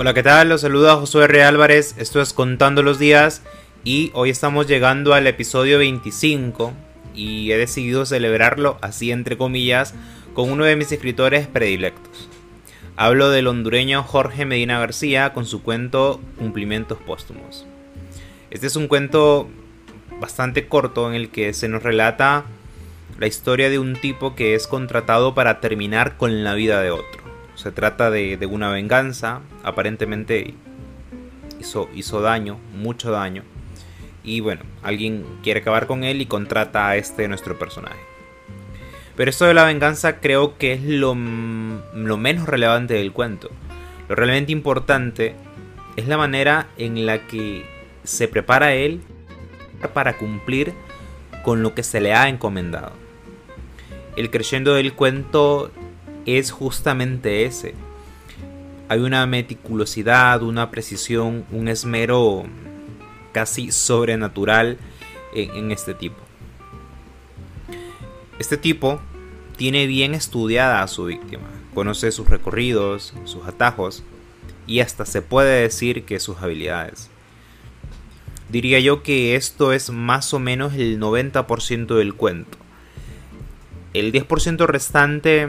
Hola, ¿qué tal? Los saluda Josué R. Álvarez, esto es Contando los Días y hoy estamos llegando al episodio 25 y he decidido celebrarlo así entre comillas con uno de mis escritores predilectos. Hablo del hondureño Jorge Medina García con su cuento Cumplimientos Póstumos. Este es un cuento bastante corto en el que se nos relata la historia de un tipo que es contratado para terminar con la vida de otro. Se trata de, una venganza, aparentemente hizo, hizo daño, mucho daño. Y bueno, alguien quiere acabar con él y contrata a este nuestro personaje. Pero esto de la venganza creo que es lo, lo menos relevante del cuento. Lo realmente importante es la manera en la que se prepara él para cumplir con lo que se le ha encomendado. El creyendo del cuento es justamente ese. Hay una meticulosidad, una precisión, un esmero casi sobrenatural en, este tipo. Este tipo tiene bien estudiada a su víctima, conoce sus recorridos, sus atajos y hasta se puede decir que sus habilidades. Diría yo que esto es más o menos el 90% del cuento. El 10% restante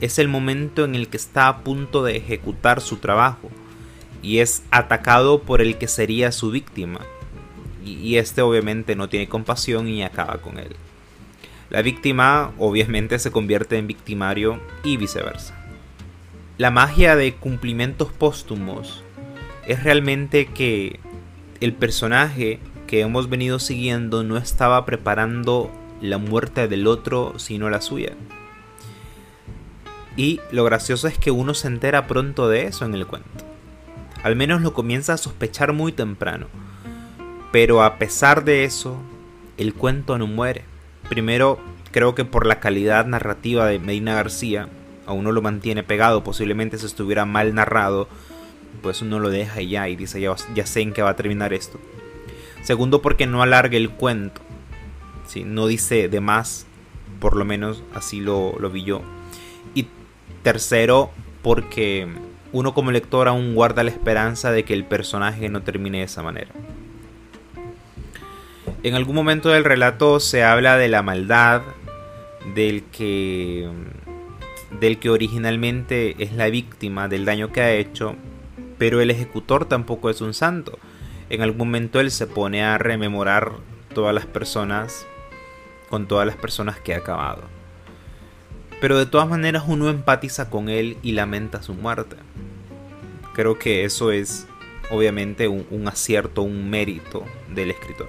es el momento en el que está a punto de ejecutar su trabajo y es atacado por el que sería su víctima. Y, este obviamente no tiene compasión y acaba con él. La víctima obviamente se convierte en victimario y viceversa. La magia de cumplimientos póstumos es realmente que el personaje que hemos venido siguiendo no estaba preparando la muerte del otro sino la suya. Y lo gracioso es que uno se entera pronto de eso en el cuento. Al menos lo comienza a sospechar muy temprano. Pero a pesar de eso, el cuento no muere. Primero, creo que por la calidad narrativa de Medina García, a uno lo mantiene pegado, posiblemente si estuviera mal narrado, pues uno lo deja ya y dice ya, sé en qué va a terminar esto. Segundo, porque no alarga el cuento. No dice de más, por lo menos así lo vi yo. Tercero, porque uno como lector aún guarda la esperanza de que el personaje no termine de esa manera. En algún momento del relato se habla de la maldad del que del que originalmente es la víctima del daño que ha hecho, pero el ejecutor tampoco es un santo. En algún momento él se pone a rememorar todas las personas con todas las personas que ha acabado pero de todas maneras uno empatiza con él y lamenta su muerte. Creo que eso es obviamente un, acierto, un mérito del escritor.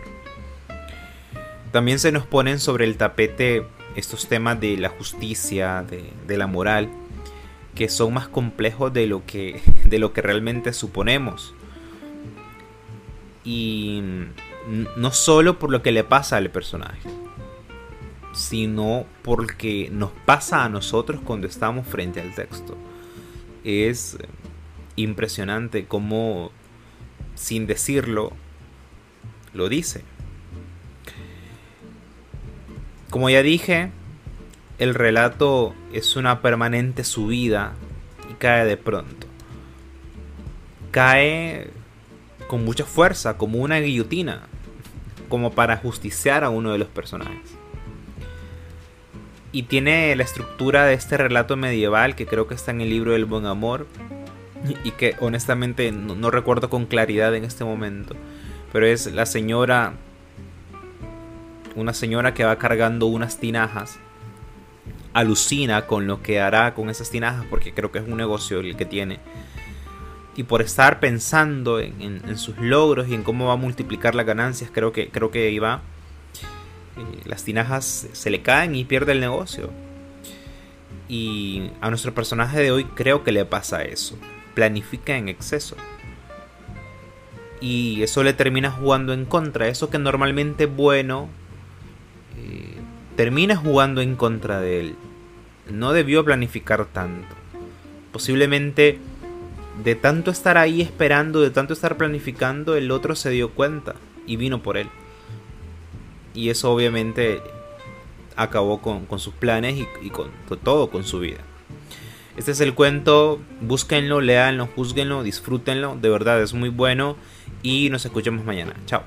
También se nos ponen sobre el tapete estos temas de la justicia, de, la moral, que son más complejos de lo que, de lo que realmente suponemos. Y no solo por lo que le pasa al personaje, sino porque nos pasa a nosotros cuando estamos frente al texto. Es impresionante cómo, sin decirlo, lo dice. Como ya dije, el relato es una permanente subida y cae de pronto. Cae con mucha fuerza, como una guillotina, como para justiciar a uno de los personajes y tiene la estructura de este relato medieval que creo que está en el libro del buen amor y que honestamente no, recuerdo con claridad en este momento pero es la señora una señora que va cargando unas tinajas alucina con lo que hará con esas tinajas porque creo que es un negocio el que tiene. Y por estar pensando en, en sus logros y en cómo va a multiplicar las ganancias creo que creo que iba eh, las tinajas se le caen y pierde el negocio. Y a nuestro personaje de hoy creo que le pasa eso. Planifica en exceso. Y eso le termina jugando en contra. Eso que normalmente es bueno, eh, termina jugando en contra de él. No debió planificar tanto. Posiblemente de tanto estar ahí esperando, de tanto estar planificando, el otro se dio cuenta y vino por él y eso obviamente acabó con, sus planes y, con, todo, con su vida. Este es el cuento, búsquenlo, léanlo, juzguenlo, disfrútenlo, de verdad es muy bueno y nos escuchamos mañana. Chao.